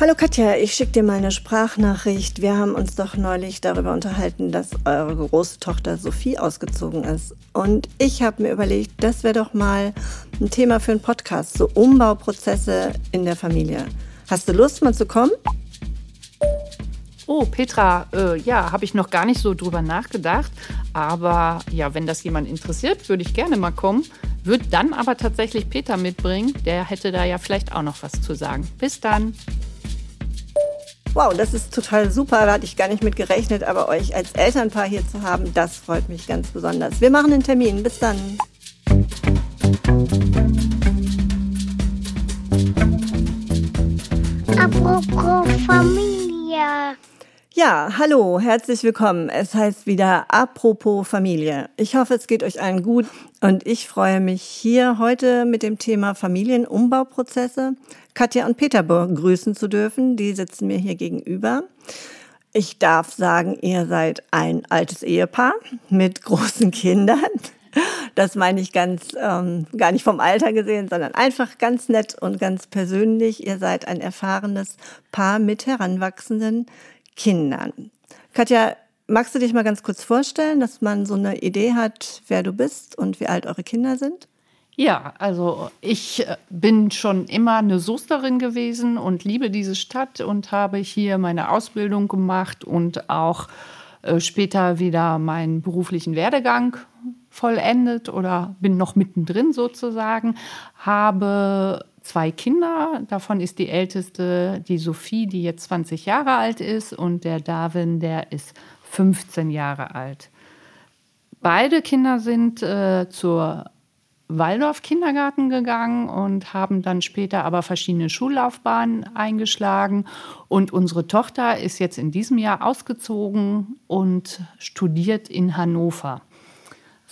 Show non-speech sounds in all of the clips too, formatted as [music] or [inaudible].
Hallo Katja, ich schicke dir mal eine Sprachnachricht. Wir haben uns doch neulich darüber unterhalten, dass eure große Tochter Sophie ausgezogen ist. Und ich habe mir überlegt, das wäre doch mal ein Thema für einen Podcast, so Umbauprozesse in der Familie. Hast du Lust, mal zu kommen? Oh, Petra, äh, ja, habe ich noch gar nicht so drüber nachgedacht. Aber ja, wenn das jemand interessiert, würde ich gerne mal kommen. Würde dann aber tatsächlich Peter mitbringen. Der hätte da ja vielleicht auch noch was zu sagen. Bis dann. Wow, das ist total super. Da hatte ich gar nicht mit gerechnet, aber euch als Elternpaar hier zu haben, das freut mich ganz besonders. Wir machen einen Termin. Bis dann. Apropos Familie. Ja, hallo, herzlich willkommen. Es heißt wieder Apropos Familie. Ich hoffe, es geht euch allen gut und ich freue mich hier heute mit dem Thema Familienumbauprozesse Katja und Peter begrüßen zu dürfen. Die sitzen mir hier gegenüber. Ich darf sagen, ihr seid ein altes Ehepaar mit großen [laughs] Kindern. Das meine ich ganz ähm, gar nicht vom Alter gesehen, sondern einfach ganz nett und ganz persönlich. Ihr seid ein erfahrenes Paar mit heranwachsenden Kindern. Katja, magst du dich mal ganz kurz vorstellen, dass man so eine Idee hat, wer du bist und wie alt eure Kinder sind? Ja, also ich äh, bin schon immer eine Soesterin gewesen und liebe diese Stadt und habe hier meine Ausbildung gemacht und auch äh, später wieder meinen beruflichen Werdegang vollendet oder bin noch mittendrin sozusagen, habe zwei Kinder. Davon ist die älteste die Sophie, die jetzt 20 Jahre alt ist und der Darwin, der ist 15 Jahre alt. Beide Kinder sind äh, zur Waldorf-Kindergarten gegangen und haben dann später aber verschiedene Schullaufbahnen eingeschlagen. Und unsere Tochter ist jetzt in diesem Jahr ausgezogen und studiert in Hannover.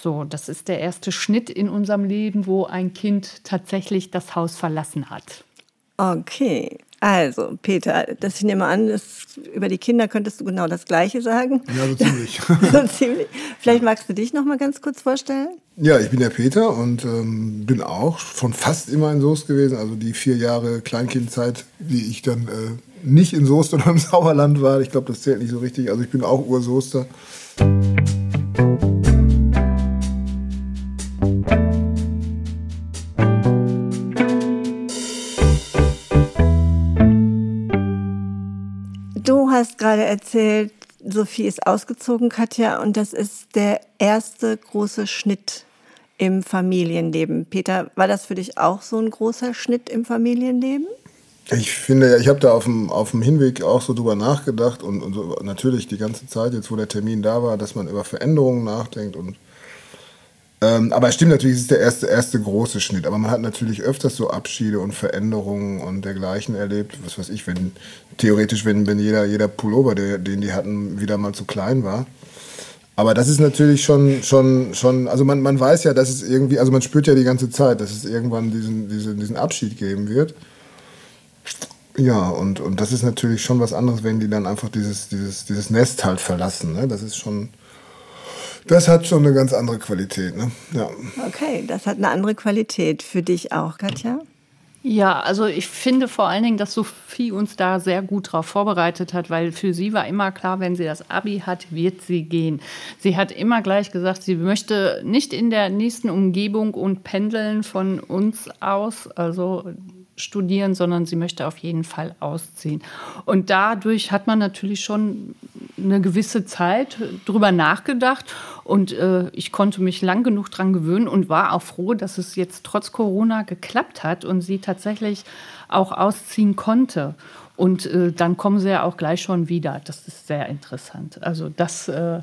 So, das ist der erste Schnitt in unserem Leben, wo ein Kind tatsächlich das Haus verlassen hat. Okay, also, Peter, das ich nehme an, das, über die Kinder könntest du genau das Gleiche sagen. Ja, so [laughs] ziemlich. so ziemlich. Vielleicht magst du dich noch mal ganz kurz vorstellen? Ja, ich bin der Peter und ähm, bin auch schon fast immer in Soest gewesen. Also die vier Jahre Kleinkindzeit, die ich dann äh, nicht in Soest oder im [laughs] Sauerland war, ich glaube, das zählt nicht so richtig. Also ich bin auch Ursoester. hast erzählt, Sophie ist ausgezogen, Katja, und das ist der erste große Schnitt im Familienleben. Peter, war das für dich auch so ein großer Schnitt im Familienleben? Ich finde, ich habe da auf dem, auf dem Hinweg auch so drüber nachgedacht und, und so natürlich die ganze Zeit, jetzt wo der Termin da war, dass man über Veränderungen nachdenkt und ähm, aber es stimmt natürlich, es ist der erste, erste große Schnitt. Aber man hat natürlich öfters so Abschiede und Veränderungen und dergleichen erlebt. Was weiß ich, wenn theoretisch, wenn, wenn jeder, jeder Pullover, der, den die hatten, wieder mal zu klein war. Aber das ist natürlich schon, schon, schon, also man, man weiß ja, dass es irgendwie, also man spürt ja die ganze Zeit, dass es irgendwann diesen, diesen, diesen Abschied geben wird. Ja, und, und das ist natürlich schon was anderes, wenn die dann einfach dieses, dieses, dieses Nest halt verlassen. Ne? Das ist schon, das hat schon eine ganz andere Qualität, ne? Ja. Okay, das hat eine andere Qualität. Für dich auch, Katja? Ja, also ich finde vor allen Dingen, dass Sophie uns da sehr gut darauf vorbereitet hat, weil für sie war immer klar, wenn sie das Abi hat, wird sie gehen. Sie hat immer gleich gesagt, sie möchte nicht in der nächsten Umgebung und pendeln von uns aus, also studieren, sondern sie möchte auf jeden Fall ausziehen. Und dadurch hat man natürlich schon eine gewisse Zeit drüber nachgedacht und äh, ich konnte mich lang genug dran gewöhnen und war auch froh, dass es jetzt trotz Corona geklappt hat und sie tatsächlich auch ausziehen konnte. Und äh, dann kommen sie ja auch gleich schon wieder. Das ist sehr interessant. Also das äh,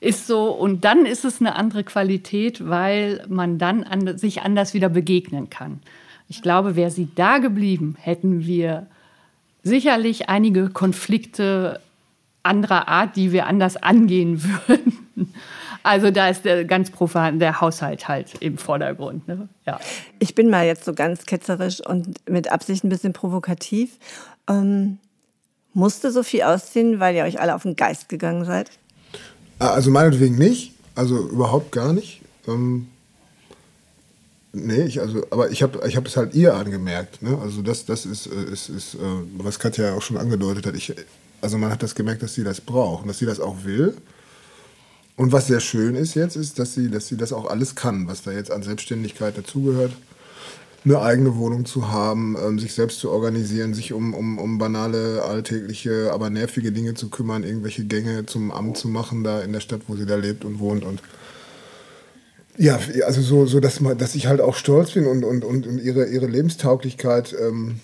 ist so und dann ist es eine andere Qualität, weil man dann an, sich anders wieder begegnen kann. Ich glaube, wäre sie da geblieben, hätten wir sicherlich einige Konflikte anderer Art, die wir anders angehen [laughs] würden. Also da ist der ganz profan der Haushalt halt im Vordergrund. Ne? Ja. Ich bin mal jetzt so ganz ketzerisch und mit Absicht ein bisschen provokativ. Ähm, musste Sophie ausziehen, weil ihr euch alle auf den Geist gegangen seid? Ah, also meinetwegen nicht. Also überhaupt gar nicht. Ähm, Nee, ich, also, aber ich habe ich hab es halt ihr angemerkt. Ne? Also das, das ist, äh, ist, ist, äh, was Katja auch schon angedeutet hat. Ich, also man hat das gemerkt, dass sie das braucht und dass sie das auch will. Und was sehr schön ist jetzt, ist, dass sie, dass sie das auch alles kann, was da jetzt an Selbstständigkeit dazugehört. Eine eigene Wohnung zu haben, ähm, sich selbst zu organisieren, sich um, um, um banale, alltägliche, aber nervige Dinge zu kümmern, irgendwelche Gänge zum Amt zu machen, da in der Stadt, wo sie da lebt und wohnt. Und ja, also so, so dass, man, dass ich halt auch stolz bin und, und, und, und ihre, ihre Lebenstauglichkeit ähm,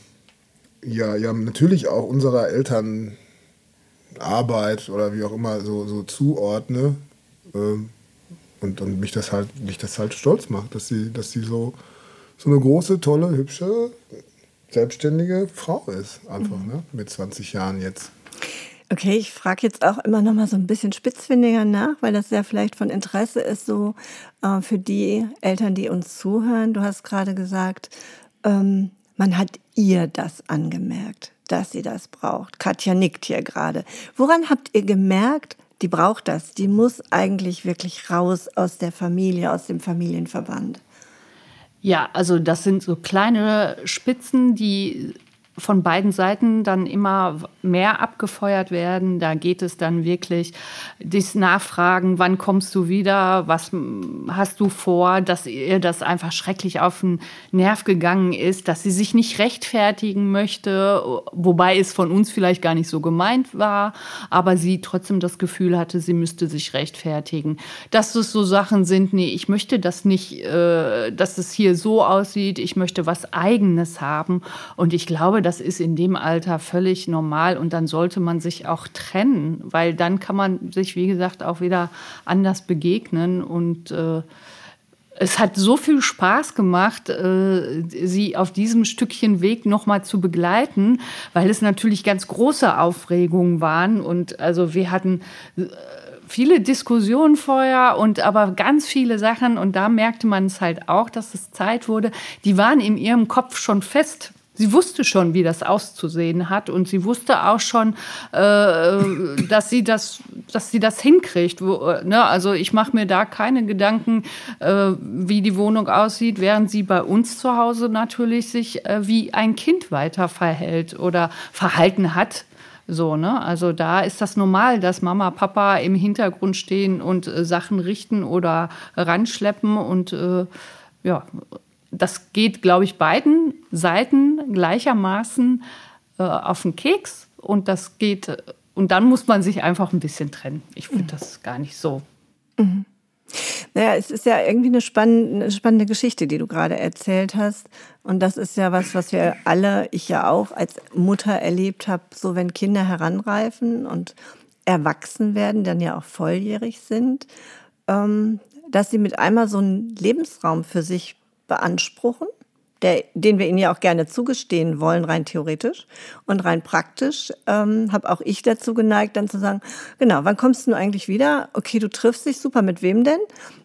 ja, ja natürlich auch unserer Eltern Arbeit oder wie auch immer so, so zuordne ähm, und, und mich das halt mich das halt stolz macht, dass sie, dass sie so, so eine große, tolle, hübsche, selbstständige Frau ist, einfach, mhm. ne? Mit 20 Jahren jetzt. Okay, ich frage jetzt auch immer noch mal so ein bisschen spitzfindiger nach, weil das ja vielleicht von Interesse ist, so äh, für die Eltern, die uns zuhören. Du hast gerade gesagt, ähm, man hat ihr das angemerkt dass sie das braucht. Katja nickt hier gerade. Woran habt ihr gemerkt, die braucht das? Die muss eigentlich wirklich raus aus der Familie, aus dem Familienverband. Ja, also das sind so kleine Spitzen, die von beiden Seiten dann immer mehr abgefeuert werden. Da geht es dann wirklich das Nachfragen, wann kommst du wieder, was hast du vor, dass ihr das einfach schrecklich auf den Nerv gegangen ist, dass sie sich nicht rechtfertigen möchte, wobei es von uns vielleicht gar nicht so gemeint war, aber sie trotzdem das Gefühl hatte, sie müsste sich rechtfertigen. Dass es so Sachen sind, nee, ich möchte das nicht, äh, dass es hier so aussieht, ich möchte was eigenes haben und ich glaube, das ist in dem Alter völlig normal und dann sollte man sich auch trennen, weil dann kann man sich, wie gesagt, auch wieder anders begegnen und äh, es hat so viel Spaß gemacht, äh, sie auf diesem Stückchen Weg nochmal zu begleiten, weil es natürlich ganz große Aufregungen waren. Und also wir hatten äh, viele Diskussionen vorher und aber ganz viele Sachen. Und da merkte man es halt auch, dass es Zeit wurde. Die waren in ihrem Kopf schon fest Sie wusste schon, wie das auszusehen hat und sie wusste auch schon, äh, dass sie das, dass sie das hinkriegt. Wo, ne? Also ich mache mir da keine Gedanken, äh, wie die Wohnung aussieht, während sie bei uns zu Hause natürlich sich äh, wie ein Kind weiter verhält oder verhalten hat. So, ne? Also da ist das normal, dass Mama, Papa im Hintergrund stehen und äh, Sachen richten oder ranschleppen und äh, ja, das geht, glaube ich, beiden Seiten gleichermaßen äh, auf den Keks und das geht, und dann muss man sich einfach ein bisschen trennen. Ich finde mhm. das gar nicht so. Mhm. Naja, es ist ja irgendwie eine spannende, spannende Geschichte, die du gerade erzählt hast. Und das ist ja was, was wir alle, ich ja auch als Mutter erlebt habe, so wenn Kinder heranreifen und erwachsen werden, dann ja auch volljährig sind, ähm, dass sie mit einmal so einen Lebensraum für sich beanspruchen, der, den wir ihnen ja auch gerne zugestehen wollen, rein theoretisch. Und rein praktisch ähm, habe auch ich dazu geneigt, dann zu sagen, genau, wann kommst du eigentlich wieder? Okay, du triffst dich super, mit wem denn?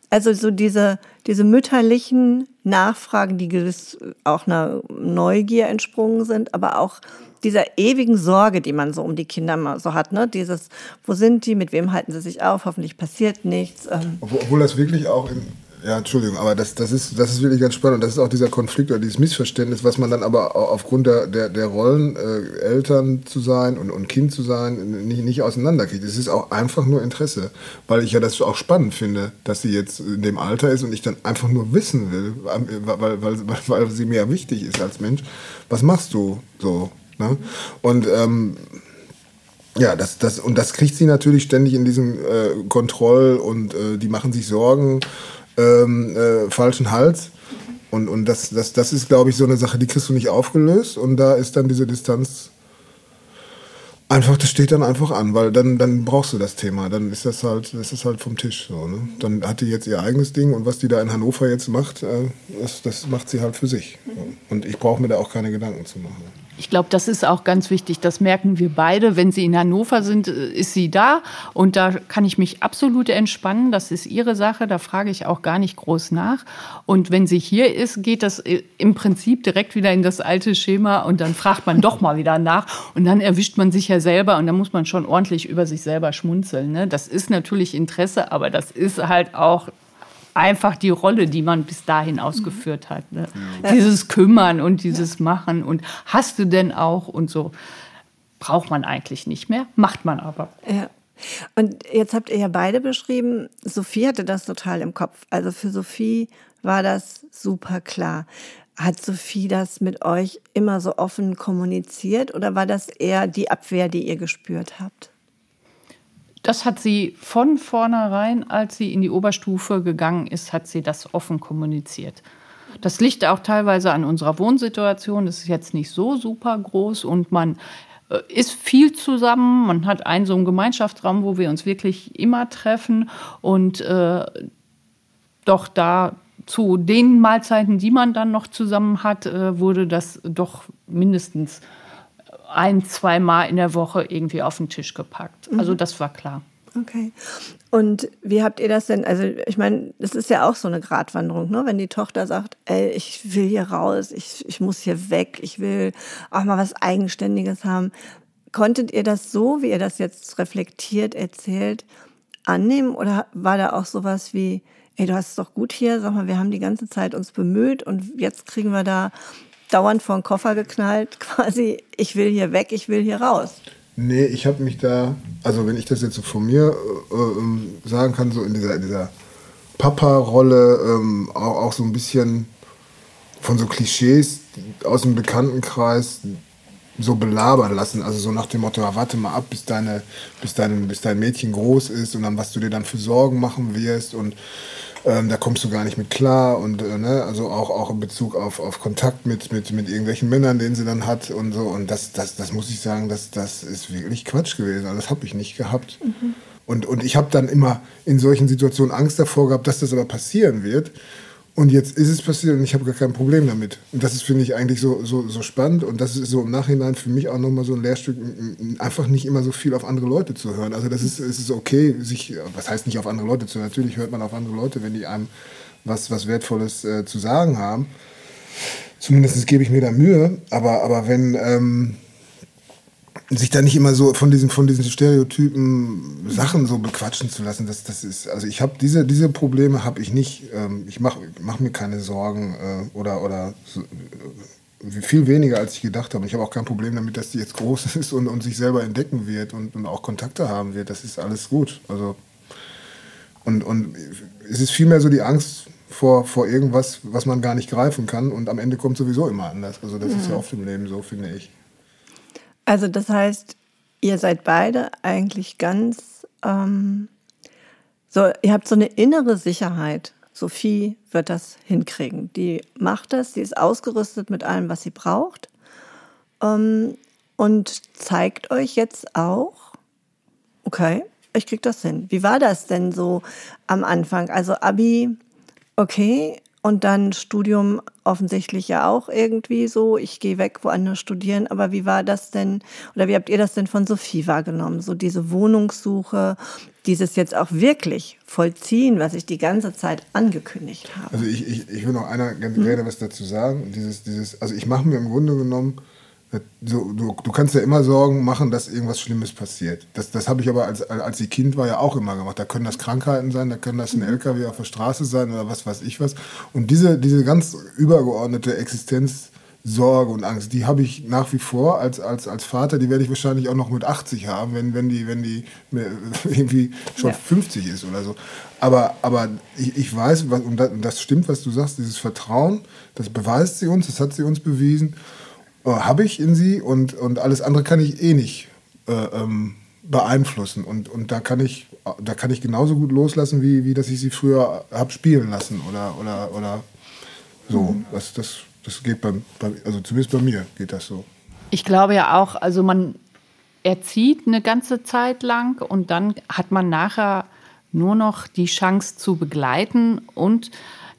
Also so diese, diese mütterlichen Nachfragen, die gewiss auch einer Neugier entsprungen sind, aber auch dieser ewigen Sorge, die man so um die Kinder mal so hat, ne? Dieses, wo sind die, mit wem halten sie sich auf, hoffentlich passiert nichts. Ähm. Obwohl das wirklich auch in, ja, Entschuldigung, aber das, das, ist, das ist wirklich ganz spannend. Und das ist auch dieser Konflikt oder dieses Missverständnis, was man dann aber aufgrund der, der, der Rollen, äh, Eltern zu sein und, und Kind zu sein, nicht, nicht auseinanderkriegt. Es ist auch einfach nur Interesse. Weil ich ja das auch spannend finde, dass sie jetzt in dem Alter ist und ich dann einfach nur wissen will, weil, weil, weil, weil sie mir wichtig ist als Mensch. Was machst du so? Ne? Und ähm, ja, das, das, und das kriegt sie natürlich ständig in diesem äh, Kontroll und äh, die machen sich Sorgen ähm, äh, falschen Hals. Und, und das, das, das ist, glaube ich, so eine Sache, die kriegst du nicht aufgelöst. Und da ist dann diese Distanz einfach, das steht dann einfach an, weil dann, dann brauchst du das Thema. Dann ist das halt, das ist halt vom Tisch. So, ne? Dann hat die jetzt ihr eigenes Ding und was die da in Hannover jetzt macht, äh, das, das macht sie halt für sich. Und ich brauche mir da auch keine Gedanken zu machen. Ich glaube, das ist auch ganz wichtig. Das merken wir beide. Wenn sie in Hannover sind, äh, ist sie da. Und da kann ich mich absolut entspannen. Das ist ihre Sache. Da frage ich auch gar nicht groß nach. Und wenn sie hier ist, geht das äh, im Prinzip direkt wieder in das alte Schema. Und dann fragt man doch mal wieder nach. Und dann erwischt man sich ja selber. Und dann muss man schon ordentlich über sich selber schmunzeln. Ne? Das ist natürlich Interesse, aber das ist halt auch einfach die Rolle, die man bis dahin ausgeführt hat. Ne? Ja. Dieses Kümmern und dieses ja. Machen und hast du denn auch und so. Braucht man eigentlich nicht mehr, macht man aber. Ja. Und jetzt habt ihr ja beide beschrieben, Sophie hatte das total im Kopf. Also für Sophie war das super klar. Hat Sophie das mit euch immer so offen kommuniziert oder war das eher die Abwehr, die ihr gespürt habt? Das hat sie von vornherein, als sie in die Oberstufe gegangen ist, hat sie das offen kommuniziert. Das liegt auch teilweise an unserer Wohnsituation. Das ist jetzt nicht so super groß und man äh, ist viel zusammen. Man hat einen so einen Gemeinschaftsraum, wo wir uns wirklich immer treffen und äh, doch da zu den Mahlzeiten, die man dann noch zusammen hat, äh, wurde das doch mindestens ein, zwei Mal in der Woche irgendwie auf den Tisch gepackt. Mhm. Also das war klar. Okay. Und wie habt ihr das denn? Also ich meine, das ist ja auch so eine Gratwanderung, ne? wenn die Tochter sagt, ey, ich will hier raus, ich, ich muss hier weg, ich will auch mal was Eigenständiges haben. Konntet ihr das so, wie ihr das jetzt reflektiert erzählt, annehmen? Oder war da auch sowas wie, ey, du hast es doch gut hier, sag mal, wir haben die ganze Zeit uns bemüht und jetzt kriegen wir da dauernd vor den Koffer geknallt, [laughs] quasi, ich will hier weg, ich will hier raus. Nee, ich habe mich da, also wenn ich das jetzt so von mir äh, ähm, sagen kann, so in dieser, dieser Papa-Rolle ähm, auch, auch so ein bisschen von so Klischees aus dem Bekanntenkreis so belabern lassen. Also so nach dem Motto, warte mal ab, bis, deine, bis, dein, bis dein Mädchen groß ist und dann was du dir dann für Sorgen machen wirst und ähm, da kommst du gar nicht mit klar und äh, ne, also auch, auch in Bezug auf, auf Kontakt mit, mit, mit irgendwelchen Männern, den sie dann hat und so. Und das, das, das muss ich sagen, das, das ist wirklich Quatsch gewesen. Also das habe ich nicht gehabt. Mhm. Und, und ich habe dann immer in solchen Situationen Angst davor gehabt, dass das aber passieren wird. Und jetzt ist es passiert und ich habe gar kein Problem damit. Und das ist, finde ich, eigentlich so, so, so spannend. Und das ist so im Nachhinein für mich auch nochmal so ein Lehrstück, einfach nicht immer so viel auf andere Leute zu hören. Also das ist, es ist okay, sich, was heißt nicht auf andere Leute zu hören? Natürlich hört man auf andere Leute, wenn die einem was, was Wertvolles äh, zu sagen haben. Zumindest gebe ich mir da Mühe. Aber, aber wenn... Ähm, sich da nicht immer so von diesen, von diesen Stereotypen Sachen so bequatschen zu lassen, das, das ist, also ich habe diese, diese Probleme habe ich nicht. Ähm, ich mache mach mir keine Sorgen äh, oder, oder so, äh, viel weniger, als ich gedacht habe. Ich habe auch kein Problem damit, dass die jetzt groß [laughs] ist und, und sich selber entdecken wird und, und auch Kontakte haben wird. Das ist alles gut. Also, und, und es ist vielmehr so die Angst vor, vor irgendwas, was man gar nicht greifen kann und am Ende kommt sowieso immer anders. Also das mhm. ist ja oft im Leben so, finde ich. Also das heißt, ihr seid beide eigentlich ganz, ähm, so, ihr habt so eine innere Sicherheit. Sophie wird das hinkriegen. Die macht das, sie ist ausgerüstet mit allem, was sie braucht ähm, und zeigt euch jetzt auch, okay, ich krieg das hin. Wie war das denn so am Anfang? Also Abi, okay, und dann Studium offensichtlich ja auch irgendwie so. Ich gehe weg, woanders studieren. Aber wie war das denn, oder wie habt ihr das denn von Sophie wahrgenommen? So diese Wohnungssuche, dieses jetzt auch wirklich vollziehen, was ich die ganze Zeit angekündigt habe. Also ich, ich, ich will noch einer ganz hm. gerne was dazu sagen. Dieses, dieses, also ich mache mir im Grunde genommen Du, du, du, kannst ja immer Sorgen machen, dass irgendwas Schlimmes passiert. Das, das habe ich aber als, als ich Kind war ja auch immer gemacht. Da können das Krankheiten sein, da können das ein mhm. LKW auf der Straße sein oder was weiß ich was. Und diese, diese ganz übergeordnete Existenzsorge und Angst, die habe ich nach wie vor als, als, als Vater, die werde ich wahrscheinlich auch noch mit 80 haben, wenn, wenn die, wenn die [laughs] irgendwie schon ja. 50 ist oder so. Aber, aber ich, ich weiß, was, und das stimmt, was du sagst, dieses Vertrauen, das beweist sie uns, das hat sie uns bewiesen. Äh, habe ich in sie und, und alles andere kann ich eh nicht äh, ähm, beeinflussen. Und, und da, kann ich, da kann ich genauso gut loslassen, wie, wie dass ich sie früher habe spielen lassen oder, oder, oder so. Mhm. Das, das, das geht beim, bei, also zumindest bei mir geht das so. Ich glaube ja auch, also man erzieht eine ganze Zeit lang und dann hat man nachher nur noch die Chance zu begleiten und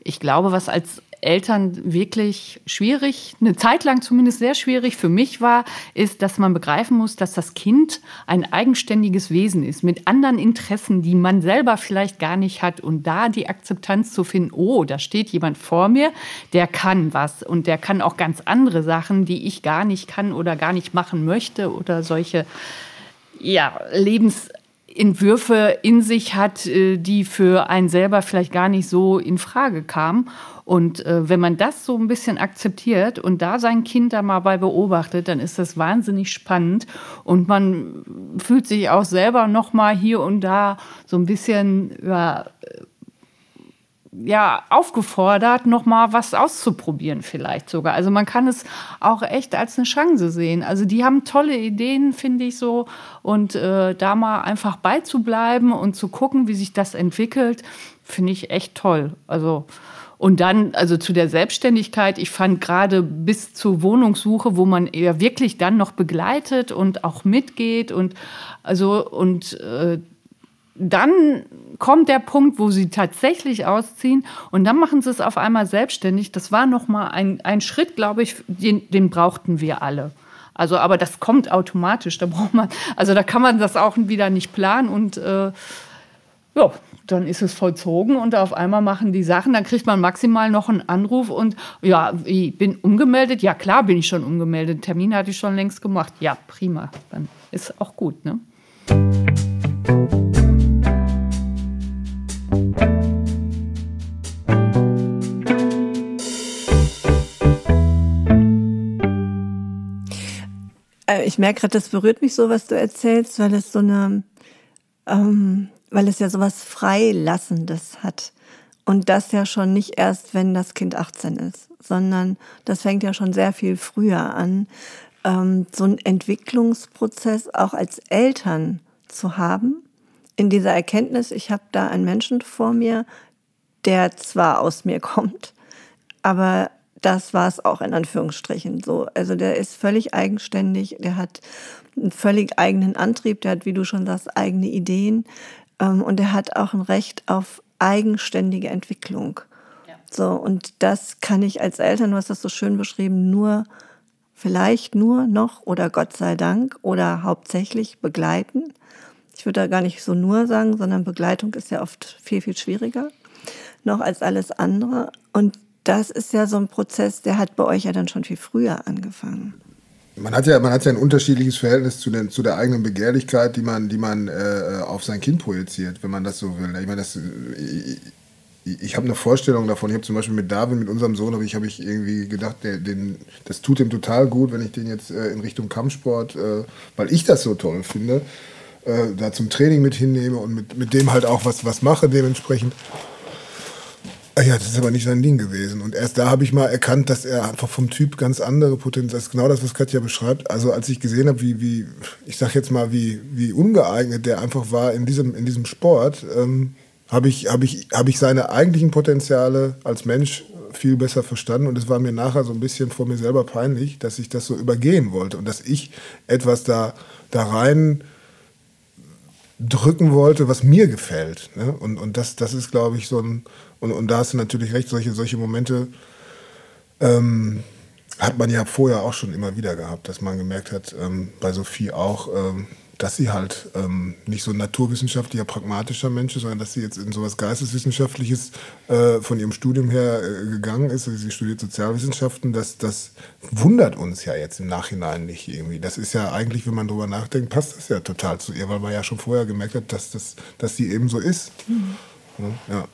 ich glaube, was als Eltern wirklich schwierig, eine Zeit lang zumindest sehr schwierig für mich war, ist, dass man begreifen muss, dass das Kind ein eigenständiges Wesen ist mit anderen Interessen, die man selber vielleicht gar nicht hat. Und da die Akzeptanz zu finden, oh, da steht jemand vor mir, der kann was und der kann auch ganz andere Sachen, die ich gar nicht kann oder gar nicht machen möchte oder solche ja, Lebens Entwürfe in sich hat, äh, die für einen selber vielleicht gar nicht so in Frage kamen. Und äh, wenn man das so ein bisschen akzeptiert und da sein Kind da mal bei beobachtet, dann ist das wahnsinnig spannend und man fühlt sich auch selber noch mal hier und da so ein bisschen ja, ja, aufgefordert, noch mal was auszuprobieren vielleicht sogar. Also man kann es auch echt als eine Chance sehen. Also die haben tolle Ideen, finde ich so. Und äh, da mal einfach beizubleiben und zu gucken, wie sich das entwickelt, finde ich echt toll. Also und dann, also zu der Selbstständigkeit, ich fand gerade bis zur Wohnungssuche, wo man eher wirklich dann noch begleitet und auch mitgeht und also und äh, dann kommt der Punkt, wo sie tatsächlich ausziehen und dann machen sie es auf einmal selbstständig. Das war noch mal ein, ein Schritt, glaube ich, den, den brauchten wir alle. Also, aber das kommt automatisch. Da braucht man, also da kann man das auch wieder nicht planen und äh, ja, dann ist es vollzogen und auf einmal machen die Sachen. Dann kriegt man maximal noch einen Anruf und ja, ich bin umgemeldet. Ja, klar bin ich schon umgemeldet. Termin hatte ich schon längst gemacht. Ja, prima. Dann ist auch gut, ne? Äh, ich merke gerade, das berührt mich so, was du erzählst, weil es so eine, ähm, weil es ja so was Freilassendes hat. Und das ja schon nicht erst, wenn das Kind 18 ist, sondern das fängt ja schon sehr viel früher an, ähm, so einen Entwicklungsprozess auch als Eltern zu haben, in dieser Erkenntnis, ich habe da einen Menschen vor mir, der zwar aus mir [laughs] kommt, aber das war es auch in Anführungsstrichen so. Also der ist völlig eigenständig, der hat einen völlig eigenen Antrieb, der hat, wie du schon sagst, eigene Ideen und er hat auch ein Recht auf eigenständige Entwicklung. Ja. So, und das kann ich als Eltern, du hast das so schön beschrieben, nur, vielleicht nur noch oder Gott sei Dank oder hauptsächlich begleiten. Ich würde da gar nicht so nur sagen, sondern Begleitung ist ja oft viel, viel schwieriger noch als alles andere. Und das ist ja so ein Prozess, der hat bei euch ja dann schon viel früher angefangen. Man hat ja, man hat ja ein unterschiedliches Verhältnis zu, den, zu der eigenen Begehrlichkeit, die man, die man äh, auf sein Kind projiziert, wenn man das so will. Ich meine, das, ich, ich habe eine Vorstellung davon. Ich habe zum Beispiel mit David, mit unserem Sohn, habe ich, hab ich irgendwie gedacht, der, den, das tut ihm total gut, wenn ich den jetzt äh, in Richtung Kampfsport, äh, weil ich das so toll finde, äh, da zum Training mit hinnehme und mit, mit dem halt auch was, was mache dementsprechend. Ah ja, das ist aber nicht sein Ding gewesen. Und erst da habe ich mal erkannt, dass er einfach vom Typ ganz andere Potenzial, ist genau das, was Katja beschreibt. Also als ich gesehen habe, wie, wie, ich sag jetzt mal, wie, wie ungeeignet der einfach war in diesem, in diesem Sport, ähm, habe ich, hab ich, hab ich seine eigentlichen Potenziale als Mensch viel besser verstanden. Und es war mir nachher so ein bisschen vor mir selber peinlich, dass ich das so übergehen wollte und dass ich etwas da, da rein drücken wollte, was mir gefällt. Ne? Und, und das, das ist, glaube ich, so ein, und, und da hast du natürlich recht, solche, solche Momente ähm, hat man ja vorher auch schon immer wieder gehabt, dass man gemerkt hat, ähm, bei Sophie auch, ähm, dass sie halt ähm, nicht so ein naturwissenschaftlicher, pragmatischer Mensch ist, sondern dass sie jetzt in sowas Geisteswissenschaftliches äh, von ihrem Studium her äh, gegangen ist. Also sie studiert Sozialwissenschaften. Das, das wundert uns ja jetzt im Nachhinein nicht irgendwie. Das ist ja eigentlich, wenn man drüber nachdenkt, passt das ja total zu ihr, weil man ja schon vorher gemerkt hat, dass, das, dass sie eben so ist. Mhm. Ja.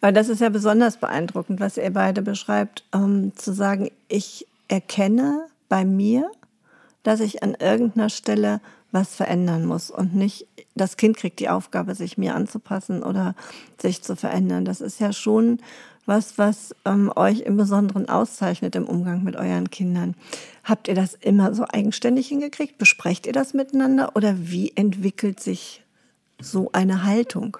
Weil das ist ja besonders beeindruckend, was ihr beide beschreibt, ähm, zu sagen, ich erkenne bei mir, dass ich an irgendeiner Stelle was verändern muss und nicht das Kind kriegt die Aufgabe, sich mir anzupassen oder sich zu verändern. Das ist ja schon was, was ähm, euch im Besonderen auszeichnet im Umgang mit euren Kindern. Habt ihr das immer so eigenständig hingekriegt? Besprecht ihr das miteinander oder wie entwickelt sich so eine Haltung?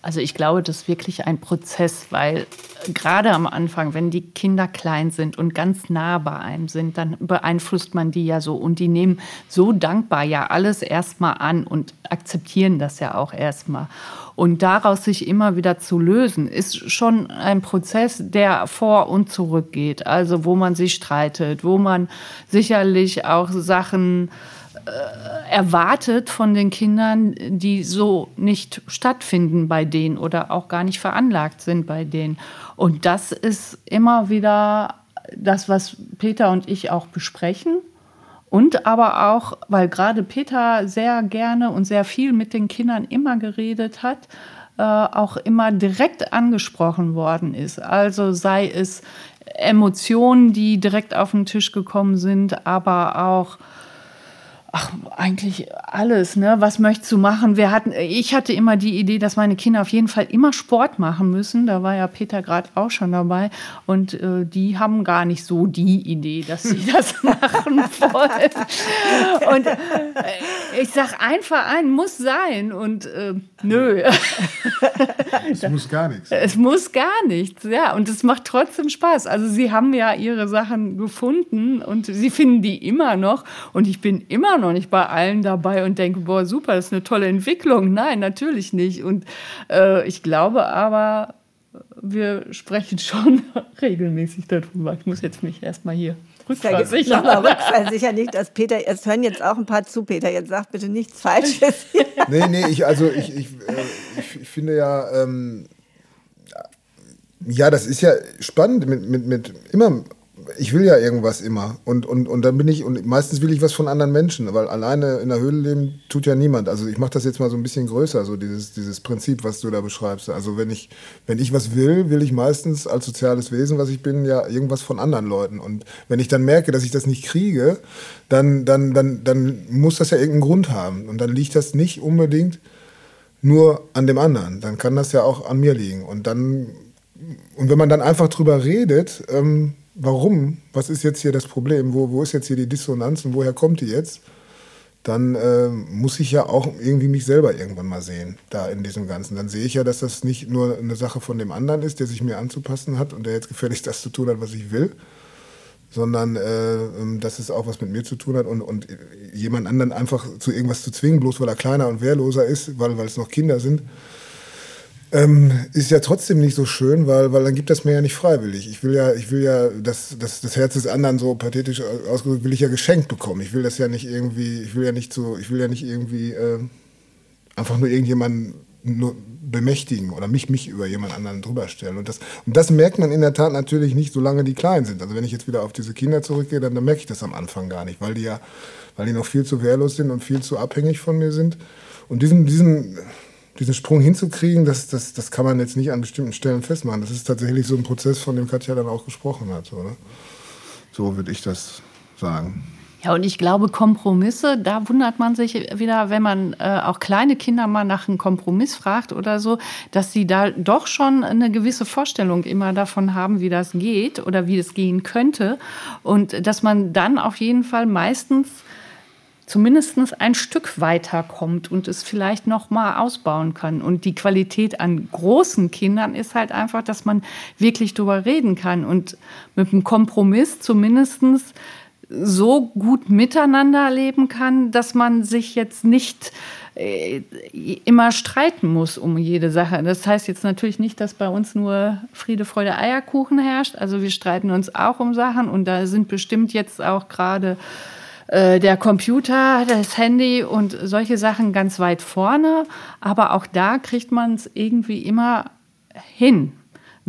Also ich glaube, das ist wirklich ein Prozess, weil gerade am Anfang, wenn die Kinder klein sind und ganz nah bei einem sind, dann beeinflusst man die ja so und die nehmen so dankbar ja alles erstmal an und akzeptieren das ja auch erstmal. Und daraus sich immer wieder zu lösen, ist schon ein Prozess, der vor und zurück geht. Also wo man sich streitet, wo man sicherlich auch Sachen äh, erwartet von den Kindern, die so nicht stattfinden bei denen oder auch gar nicht veranlagt sind bei denen. Und das ist immer wieder das, was Peter und ich auch besprechen Und aber auch, weil gerade Peter sehr gerne und sehr viel mit den Kindern immer geredet hat, äh, auch immer direkt angesprochen worden ist. Also sei es Emotionen, die direkt auf den Tisch gekommen sind, aber auch ach, eigentlich alles, ne? Was möchtest du machen? Wir hatten, ich hatte immer die Idee, dass meine Kinder auf jeden Fall immer Sport machen müssen. Da war ja Peter gerade auch schon dabei. Und äh, die haben gar nicht so die Idee, dass sie [laughs] das machen wollen. Und äh, ich sag, ein Verein muss sein. Und äh, nö. Es muss gar nichts. Es muss gar nichts, ja. Und es macht trotzdem Spaß. Also sie haben ja ihre Sachen gefunden und sie finden die immer noch. Und ich bin immer noch nicht bei allen dabei und denke, boah, super, das ist eine tolle Entwicklung. Nein, natürlich nicht. Und äh, ich glaube aber, wir sprechen schon [laughs] regelmäßig darüber. Ich muss jetzt mich erstmal hier rückversichern. Rückversichern, nicht, dass Peter, es hören jetzt auch ein paar zu, Peter, jetzt sagt bitte nichts Falsches. [laughs] nee, nee, ich, also ich, ich, äh, ich, ich finde ja, ähm, ja, das ist ja spannend mit, mit, mit immer ich will ja irgendwas immer. Und, und, und dann bin ich, und meistens will ich was von anderen Menschen, weil alleine in der Höhle leben tut ja niemand. Also ich mache das jetzt mal so ein bisschen größer, so dieses, dieses Prinzip, was du da beschreibst. Also wenn ich, wenn ich was will, will ich meistens als soziales Wesen, was ich bin, ja irgendwas von anderen Leuten. Und wenn ich dann merke, dass ich das nicht kriege, dann, dann, dann, dann muss das ja irgendeinen Grund haben. Und dann liegt das nicht unbedingt nur an dem anderen. Dann kann das ja auch an mir liegen. Und dann, und wenn man dann einfach drüber redet, ähm, warum, was ist jetzt hier das Problem, wo, wo ist jetzt hier die Dissonanz und woher kommt die jetzt, dann äh, muss ich ja auch irgendwie mich selber irgendwann mal sehen, da in diesem Ganzen. Dann sehe ich ja, dass das nicht nur eine Sache von dem anderen ist, der sich mir anzupassen hat und der jetzt gefälligst das zu tun hat, was ich will, sondern äh, ähm, dass es auch was mit mir zu tun hat und, und jemand anderen einfach zu irgendwas zu zwingen, bloß weil er kleiner und wehrloser ist, weil, weil es noch Kinder sind ähm, ist ja trotzdem nicht so schön, weil, weil dann gibt das mir ja nicht freiwillig. Ich will ja, ich will ja, das, das, das Herz des anderen so pathetisch ausgedrückt, will ich ja geschenkt bekommen. Ich will das ja nicht irgendwie, ich will ja nicht so, ich will ja nicht irgendwie äh, einfach nur irgendjemanden nur bemächtigen oder mich, mich über jemand anderen drüber stellen. Und das, und das merkt man in der Tat natürlich nicht, solange die klein sind. Also wenn ich jetzt wieder auf diese Kinder zurückgehe, dann, dann merke ich das am Anfang gar nicht, weil die ja, weil die noch viel zu wehrlos sind und viel zu abhängig von mir sind. Und diesen, diesen, diesen Sprung hinzukriegen, das, das, das kann man jetzt nicht an bestimmten Stellen festmachen. Das ist tatsächlich so ein Prozess, von dem Katja dann auch gesprochen hat. Oder? So würde ich das sagen. Ja, und ich glaube, Kompromisse, da wundert man sich wieder, wenn man äh, auch kleine Kinder mal nach einem Kompromiss fragt oder so, dass sie da doch schon eine gewisse Vorstellung immer davon haben, wie das geht oder wie es gehen könnte. Und dass man dann auf jeden Fall meistens zumindest ein Stück weiterkommt und es vielleicht noch mal ausbauen kann. Und die Qualität an großen Kindern ist halt einfach, dass man wirklich drüber reden kann und mit einem Kompromiss zumindest so gut miteinander leben kann, dass man sich jetzt nicht äh, immer streiten muss um jede Sache. Das heißt jetzt natürlich nicht, dass bei uns nur Friede, Freude, Eierkuchen herrscht. Also wir streiten uns auch um Sachen und da sind bestimmt jetzt auch gerade äh, der Computer, das Handy und solche Sachen ganz weit vorne. Aber auch da kriegt man es irgendwie immer hin.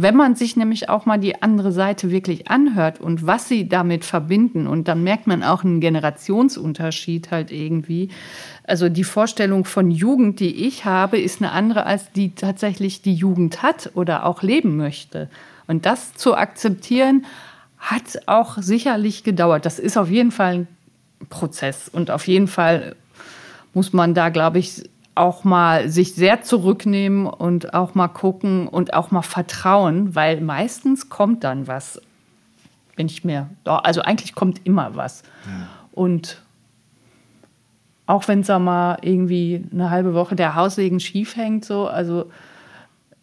Wenn man sich nämlich auch mal die andere Seite wirklich anhört und was sie damit verbinden, und dann merkt man auch einen Generationsunterschied halt irgendwie. Also die Vorstellung von Jugend, die ich habe, ist eine andere, als die tatsächlich die Jugend hat oder auch leben möchte. Und das zu akzeptieren, hat auch sicherlich gedauert. Das ist auf jeden Fall ein Prozess. Und auf jeden Fall muss man da, glaube ich, auch mal sich sehr zurücknehmen und auch mal gucken und auch mal vertrauen, weil meistens kommt dann was. Wenn ich mir, also eigentlich kommt immer was. Ja. Und auch wenn es mal irgendwie eine halbe Woche der Haussegen schief hängt, so, also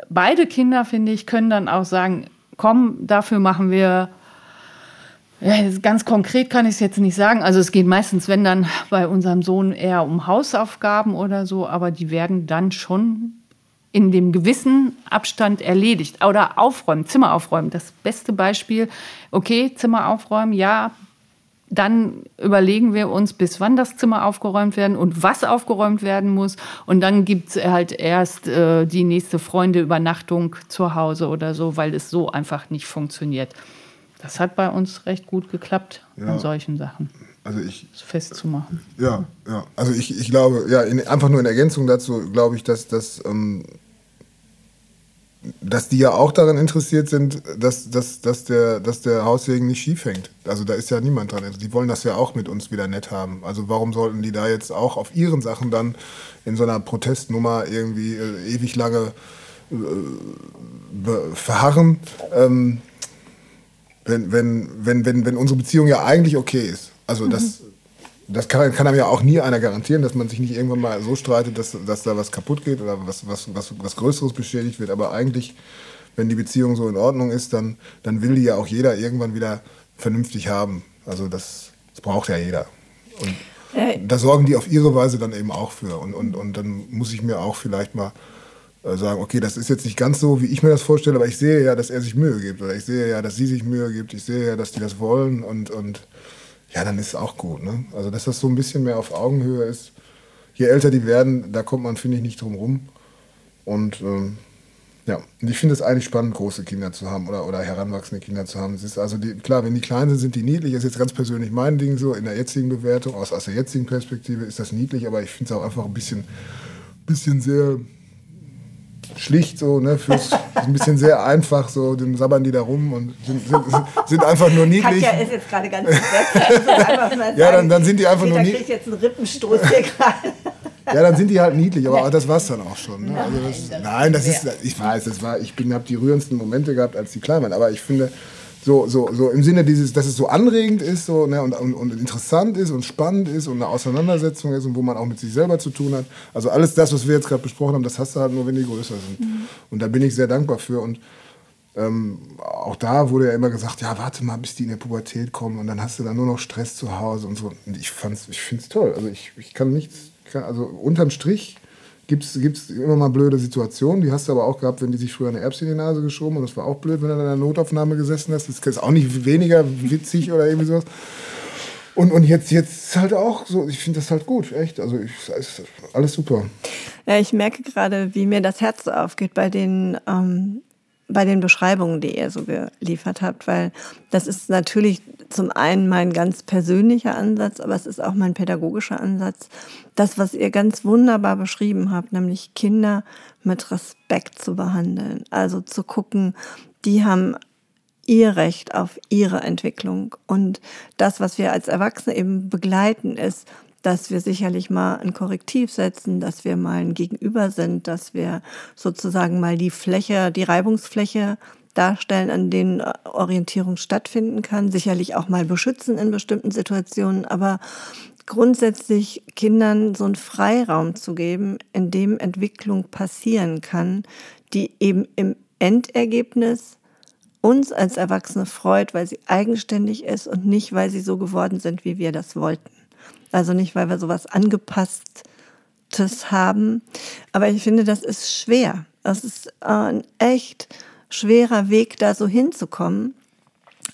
beide Kinder, finde ich, können dann auch sagen, komm, dafür machen wir ja, ganz konkret kann ich es jetzt nicht sagen. Also es geht meistens, wenn dann bei unserem Sohn eher um Hausaufgaben oder so, aber die werden dann schon in dem gewissen Abstand erledigt. Oder aufräumen, Zimmer aufräumen. Das beste Beispiel, okay, Zimmer aufräumen, ja, dann überlegen wir uns, bis wann das Zimmer aufgeräumt werden und was aufgeräumt werden muss. Und dann gibt es halt erst äh, die nächste Freundeübernachtung zu Hause oder so, weil es so einfach nicht funktioniert. Das hat bei uns recht gut geklappt ja. an solchen Sachen. Also ich, festzumachen. Ja, ja. Also ich, ich glaube, ja, in, einfach nur in Ergänzung dazu glaube ich, dass, dass, ähm, dass die ja auch daran interessiert sind, dass, dass, dass, der, dass der Haussegen nicht schief hängt. Also da ist ja niemand dran. Die wollen das ja auch mit uns wieder nett haben. Also warum sollten die da jetzt auch auf ihren Sachen dann in so einer Protestnummer irgendwie äh, ewig lange äh, verharren, ähm, wenn, wenn, wenn, wenn, wenn unsere Beziehung ja eigentlich okay ist. Also das, das kann, kann einem ja auch nie einer garantieren, dass man sich nicht irgendwann mal so streitet, dass, dass da was kaputt geht oder was, was, was, was Größeres beschädigt wird. Aber eigentlich, wenn die Beziehung so in Ordnung ist, dann, dann will die ja auch jeder irgendwann wieder vernünftig haben. Also das, das braucht ja jeder. Und da sorgen die auf ihre Weise dann eben auch für. Und, und, und dann muss ich mir auch vielleicht mal äh, sagen, okay, das ist jetzt nicht ganz so, wie ich mir das vorstelle, aber ich sehe ja, dass er sich Mühe gibt. Oder ich sehe ja, dass sie sich Mühe gibt. Ich sehe ja, dass die das wollen. Und, und ja, dann ist es auch gut. Ne? Also, dass das so ein bisschen mehr auf Augenhöhe ist. Je älter die werden, da kommt man, finde ich, nicht drum rum. Und ähm, ja, und ich finde es eigentlich spannend, große Kinder zu haben oder, oder heranwachsende Kinder zu haben. Es ist also die, klar, wenn die klein sind, sind die niedlich. Das ist jetzt ganz persönlich mein Ding so. In der jetzigen Bewertung, aus, aus der jetzigen Perspektive ist das niedlich, aber ich finde es auch einfach ein bisschen, bisschen sehr schlicht so, ne, fürs, ein bisschen sehr einfach, so, dann sabbern die da rum und sind, sind, sind einfach nur niedlich. Katja ist jetzt gerade ganz weg. [laughs] ja, dann, dann sind die einfach Peter nur niedlich. kriegt jetzt einen Rippenstoß hier gerade. Ja, dann sind die halt niedlich, aber das war's dann auch schon. Ne? Nein, also das, nein, das ist ist, ich weiß, das war, ich bin, habe die rührendsten Momente gehabt, als die klein waren, aber ich finde, so, so, so im Sinne dieses, dass es so anregend ist so, ne, und, und, und interessant ist und spannend ist und eine Auseinandersetzung ist und wo man auch mit sich selber zu tun hat. Also alles das, was wir jetzt gerade besprochen haben, das hast du halt nur, wenn die größer sind. Und da bin ich sehr dankbar für. Und ähm, auch da wurde ja immer gesagt, ja, warte mal, bis die in der Pubertät kommen und dann hast du dann nur noch Stress zu Hause und so. Und ich fand's, ich finde es toll. Also ich, ich kann nichts, kann, also unterm Strich gibt es immer mal blöde Situationen. Die hast du aber auch gehabt, wenn die sich früher eine Erbse in die Nase geschoben und das war auch blöd, wenn du in einer Notaufnahme gesessen hast. Das ist auch nicht weniger witzig oder irgendwie sowas. Und, und jetzt, jetzt halt auch so, ich finde das halt gut, echt. Also ich, alles super. Ja, ich merke gerade, wie mir das Herz aufgeht bei den, ähm, bei den Beschreibungen, die ihr so geliefert habt, weil das ist natürlich zum einen mein ganz persönlicher Ansatz, aber es ist auch mein pädagogischer Ansatz. Das, was ihr ganz wunderbar beschrieben habt, nämlich Kinder mit Respekt zu behandeln. Also zu gucken, die haben ihr Recht auf ihre Entwicklung. Und das, was wir als Erwachsene eben begleiten, ist, dass wir sicherlich mal ein Korrektiv setzen, dass wir mal ein Gegenüber sind, dass wir sozusagen mal die Fläche, die Reibungsfläche darstellen, an denen Orientierung stattfinden kann, sicherlich auch mal beschützen in bestimmten Situationen, aber grundsätzlich Kindern so einen Freiraum zu geben, in dem Entwicklung passieren kann, die eben im Endergebnis uns als Erwachsene freut, weil sie eigenständig ist und nicht, weil sie so geworden sind, wie wir das wollten. Also nicht, weil wir sowas angepasstes haben. Aber ich finde, das ist schwer. Das ist ein echt schwerer Weg, da so hinzukommen.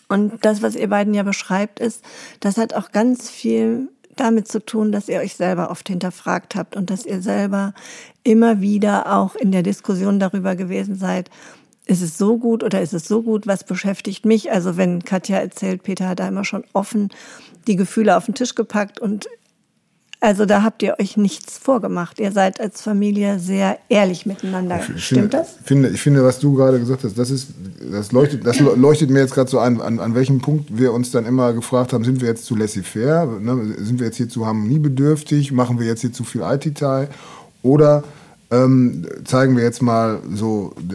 Und das, was ihr beiden ja beschreibt, ist, das hat auch ganz viel damit zu tun, dass ihr euch selber oft hinterfragt habt und dass ihr selber immer wieder auch in der Diskussion darüber gewesen seid, ist es so gut oder ist es so gut, was beschäftigt mich? Also wenn Katja erzählt, Peter hat da immer schon offen die Gefühle auf den Tisch gepackt und also da habt ihr euch nichts vorgemacht. Ihr seid als Familie sehr ehrlich miteinander. Ich Stimmt finde, das? Finde, ich finde, was du gerade gesagt hast, das, ist, das, leuchtet, das leuchtet mir jetzt gerade so ein, an, an welchem Punkt wir uns dann immer gefragt haben, sind wir jetzt zu laissez-faire, ne? sind wir jetzt hier zu harmoniebedürftig, machen wir jetzt hier zu viel IT-Teil oder ähm, zeigen wir jetzt mal so äh,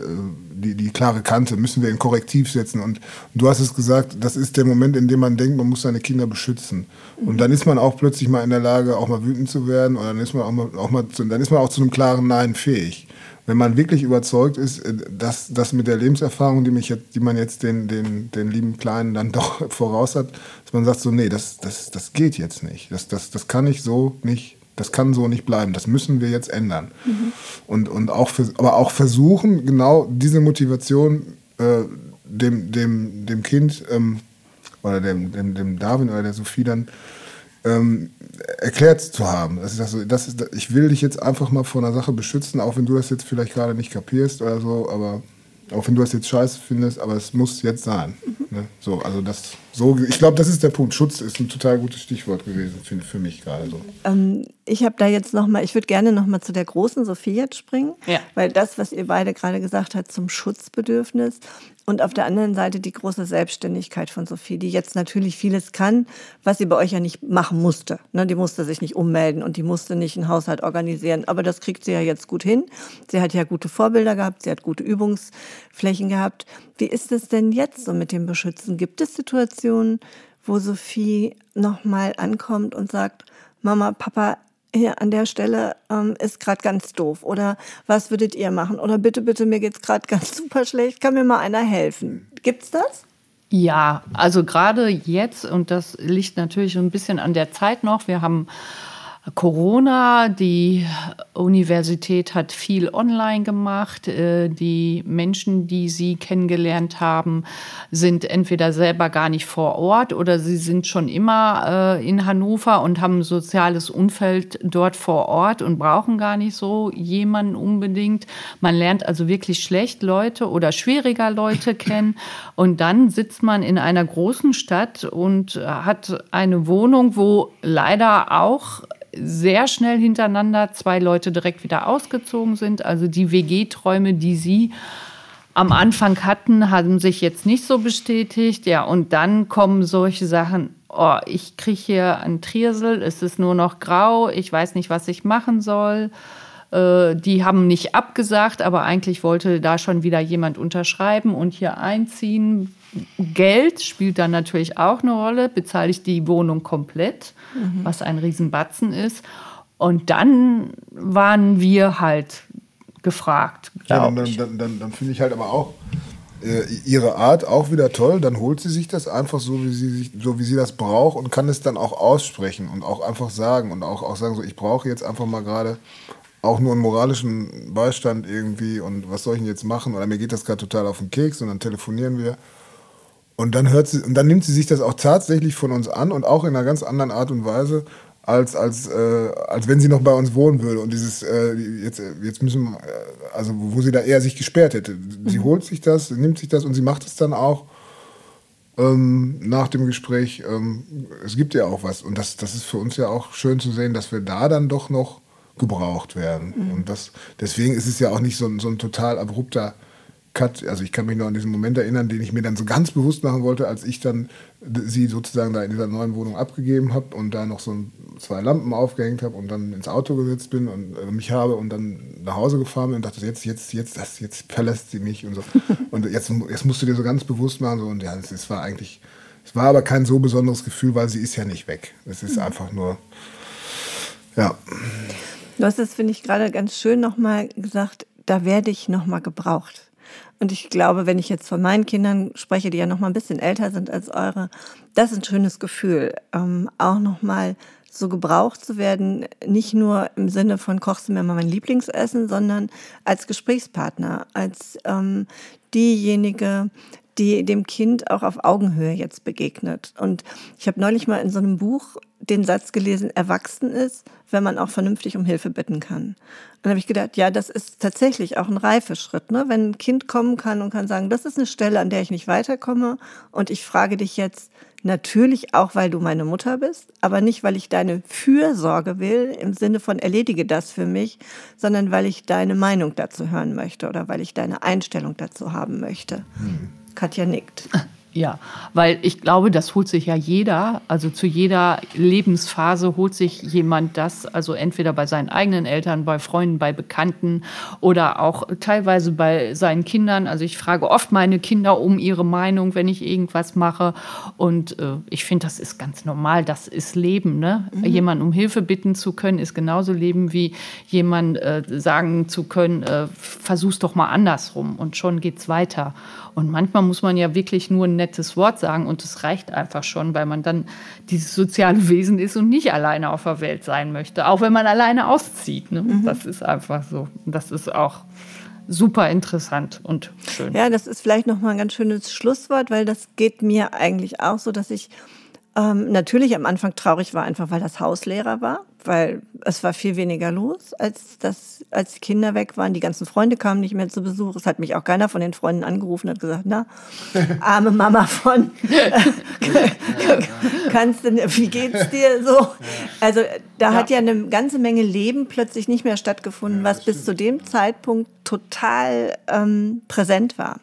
die, die klare Kante, müssen wir ein Korrektiv setzen. Und du hast es gesagt, das ist der Moment, in dem man denkt, man muss seine Kinder beschützen. Und dann ist man auch plötzlich mal in der Lage, auch mal wütend zu werden. Oder dann ist man auch mal, auch mal zu, dann ist man auch zu einem klaren Nein fähig. Wenn man wirklich überzeugt ist, äh, dass das mit der Lebenserfahrung, die, mich jetzt, die man jetzt den, den, den lieben Kleinen dann [laughs] doch voraus hat, dass man sagt so, nee, das, das, das geht jetzt nicht. Das, das, das kann ich so nicht das kann so nicht bleiben. Das müssen wir jetzt ändern. Mhm. Und, und auch für, aber auch versuchen, genau diese Motivation äh, dem, dem, dem Kind ähm, oder dem, dem, dem Darwin oder der Sophie dann ähm, erklärt zu haben. Das ist also, das ist, ich will dich jetzt einfach mal vor einer Sache beschützen, auch wenn du das jetzt vielleicht gerade nicht kapierst oder so, aber Auch wenn du das jetzt scheiße findest, aber es muss jetzt sein. Mhm. Ne? So, also das, so, ich glaube, das ist der Punkt. Schutz ist ein total gutes Stichwort gewesen für, für mich gerade so. Ähm, ich habe da jetzt noch mal, ich würde gerne noch mal zu der großen Sophie jetzt springen, ja. weil das, was ihr beide gerade gesagt habt zum Schutzbedürfnis, und auf der anderen Seite die große Selbstständigkeit von Sophie, die jetzt natürlich vieles kann, was sie bei euch ja nicht machen musste. Ne, die musste sich nicht ummelden und die musste nicht einen Haushalt organisieren. Aber das kriegt sie ja jetzt gut hin. Sie hat ja gute Vorbilder gehabt, sie hat gute Übungsflächen gehabt. Wie ist es denn jetzt so mit dem Beschützen? Gibt es Situationen, wo Sophie nochmal ankommt und sagt, Mama, Papa, hier an der Stelle ähm, ist gerade ganz doof oder was würdet ihr machen oder bitte, bitte, mir geht's gerade [laughs] ganz super schlecht, kann mir mal einer helfen. Gibt's das? Ja, also gerade jetzt, und das liegt natürlich ein bisschen an der Zeit noch, wir haben Corona, die Universität hat viel online gemacht. Äh, die Menschen, die sie kennengelernt haben, sind entweder selber gar nicht vor Ort oder sie sind schon immer äh, in Hannover und haben ein soziales Umfeld dort vor Ort und brauchen gar nicht so jemanden unbedingt. Man lernt also wirklich schlecht Leute oder schwieriger Leute kennen und dann sitzt man in einer großen Stadt und hat eine Wohnung, wo leider auch sehr schnell hintereinander zwei Leute direkt wieder ausgezogen sind. Also die WG-Träume, die sie am Anfang hatten, haben sich jetzt nicht so bestätigt. Ja, und dann kommen solche Sachen, oh, ich kriege hier ein Triesel, es ist nur noch grau, ich weiß nicht, was ich machen soll. Äh, die haben nicht abgesagt, aber eigentlich wollte da schon wieder jemand unterschreiben und hier einziehen. Geld spielt dann natürlich auch eine Rolle. Bezahle ich die Wohnung komplett, mhm. was ein Riesenbatzen ist. Und dann waren wir halt gefragt. Ja, dann, dann, dann, dann, dann finde ich halt aber auch äh, ihre Art auch wieder toll. Dann holt sie sich das einfach so, wie sie, sich, so, wie sie das braucht und kann es dann auch aussprechen und auch einfach sagen und auch, auch sagen, so, ich brauche jetzt einfach mal gerade auch nur einen moralischen Beistand irgendwie und was soll ich denn jetzt machen? Oder mir geht das gerade total auf den Keks und dann telefonieren wir. Und dann hört sie, und dann nimmt sie sich das auch tatsächlich von uns an und auch in einer ganz anderen Art und Weise, als, als, äh, als wenn sie noch bei uns wohnen würde. Und dieses, äh, jetzt, jetzt müssen wir, äh, also wo sie da eher sich gesperrt hätte. Sie mhm. holt sich das, nimmt sich das und sie macht es dann auch ähm, nach dem Gespräch. Ähm, es gibt ja auch was. Und das, das ist für uns ja auch schön zu sehen, dass wir da dann doch noch gebraucht werden. Mhm. Und das, deswegen ist es ja auch nicht so, so ein total abrupter Cut. Also ich kann mich noch an diesen Moment erinnern, den ich mir dann so ganz bewusst machen wollte, als ich dann sie sozusagen da in dieser neuen Wohnung abgegeben habe und da noch so zwei Lampen aufgehängt habe und dann ins Auto gesetzt bin und äh, mich habe und dann nach Hause gefahren bin und dachte, jetzt, jetzt, jetzt, das, jetzt verlässt sie mich und so. [laughs] und jetzt, jetzt musst du dir so ganz bewusst machen, so, und ja, es, es war eigentlich, es war aber kein so besonderes Gefühl, weil sie ist ja nicht weg. Es ist mhm. einfach nur, ja. Du hast es, finde ich, gerade ganz schön nochmal gesagt, da werde ich nochmal gebraucht. Und ich glaube, wenn ich jetzt von meinen Kindern spreche, die ja noch mal ein bisschen älter sind als eure, das ist ein schönes Gefühl, ähm, auch noch mal so gebraucht zu werden, nicht nur im Sinne von kochst du mir mal mein Lieblingsessen, sondern als Gesprächspartner, als ähm, diejenige, die dem Kind auch auf Augenhöhe jetzt begegnet. Und ich habe neulich mal in so einem Buch den Satz gelesen, erwachsen ist, wenn man auch vernünftig um Hilfe bitten kann. Und dann habe ich gedacht, ja, das ist tatsächlich auch ein Reifeschritt, ne? wenn ein Kind kommen kann und kann sagen, das ist eine Stelle, an der ich nicht weiterkomme und ich frage dich jetzt natürlich auch, weil du meine Mutter bist, aber nicht, weil ich deine Fürsorge will, im Sinne von erledige das für mich, sondern weil ich deine Meinung dazu hören möchte oder weil ich deine Einstellung dazu haben möchte. Hm. Katja nickt. [laughs] Ja, weil ich glaube, das holt sich ja jeder, also zu jeder Lebensphase holt sich jemand das, also entweder bei seinen eigenen Eltern, bei Freunden, bei Bekannten oder auch teilweise bei seinen Kindern. Also ich frage oft meine Kinder um ihre Meinung, wenn ich irgendwas mache. Und äh, ich finde, das ist ganz normal, das ist Leben. Ne? Mhm. Jemand um Hilfe bitten zu können, ist genauso Leben wie jemand äh, sagen zu können, äh, versuch's doch mal andersrum und schon geht's weiter. Und manchmal muss man ja wirklich nur ein nettes Wort sagen und es reicht einfach schon, weil man dann dieses soziale Wesen ist und nicht alleine auf der Welt sein möchte, auch wenn man alleine auszieht. Ne? Mhm. Das ist einfach so. Das ist auch super interessant und schön. Ja, das ist vielleicht noch mal ein ganz schönes Schlusswort, weil das geht mir eigentlich auch so, dass ich ähm, natürlich am Anfang traurig war, einfach weil das Haus leerer war, weil es war viel weniger los, als, das, als die Kinder weg waren. Die ganzen Freunde kamen nicht mehr zu Besuch. Es hat mich auch keiner von den Freunden angerufen und hat gesagt, na, [laughs] arme Mama von, [laughs] [laughs] kannst du, wie geht's dir so? Also da hat ja eine ganze Menge Leben plötzlich nicht mehr stattgefunden, was bis zu dem Zeitpunkt total ähm, präsent war.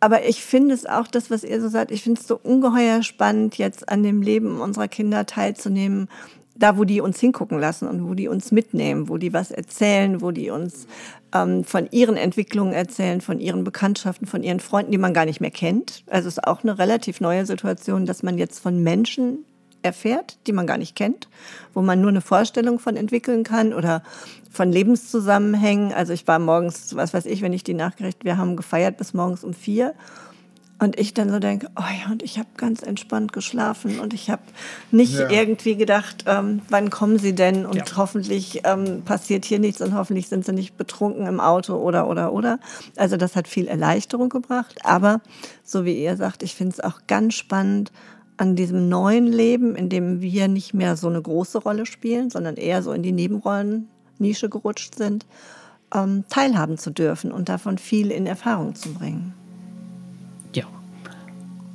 Aber ich finde es auch, das, was ihr so sagt, ich finde es so ungeheuer spannend, jetzt an dem Leben unserer Kinder teilzunehmen, da wo die uns hingucken lassen und wo die uns mitnehmen, wo die was erzählen, wo die uns ähm, von ihren Entwicklungen erzählen, von ihren Bekanntschaften, von ihren Freunden, die man gar nicht mehr kennt. Also es ist auch eine relativ neue Situation, dass man jetzt von Menschen erfährt, die man gar nicht kennt, wo man nur eine Vorstellung von entwickeln kann oder von Lebenszusammenhängen. Also ich war morgens, was weiß ich, wenn ich die Nachricht, wir haben gefeiert bis morgens um vier. Und ich dann so denke, oh ja, und ich habe ganz entspannt geschlafen und ich habe nicht ja. irgendwie gedacht, ähm, wann kommen sie denn und ja. hoffentlich ähm, passiert hier nichts und hoffentlich sind sie nicht betrunken im Auto oder oder oder. Also das hat viel Erleichterung gebracht. Aber so wie ihr sagt, ich finde es auch ganz spannend, an diesem neuen Leben, in dem wir nicht mehr so eine große Rolle spielen, sondern eher so in die Nebenrollen-Nische gerutscht sind, ähm, teilhaben zu dürfen und davon viel in Erfahrung zu bringen. Ja.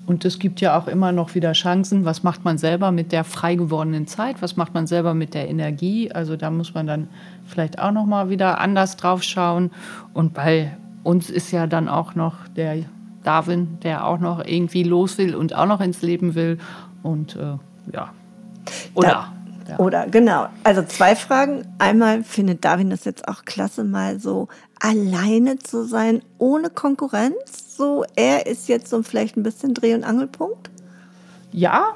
Und es gibt ja auch immer noch wieder Chancen. Was macht man selber mit der frei gewordenen Zeit? Was macht man selber mit der Energie? Also da muss man dann vielleicht auch noch mal wieder anders drauf schauen. Und bei uns ist ja dann auch noch der Darwin, der auch noch irgendwie los will und auch noch ins Leben will. Und äh, ja. Oder. Da, ja. Oder, genau. Also zwei Fragen. Einmal findet Darwin das jetzt auch klasse, mal so alleine zu sein, ohne Konkurrenz. So, er ist jetzt so vielleicht ein bisschen Dreh- und Angelpunkt. Ja,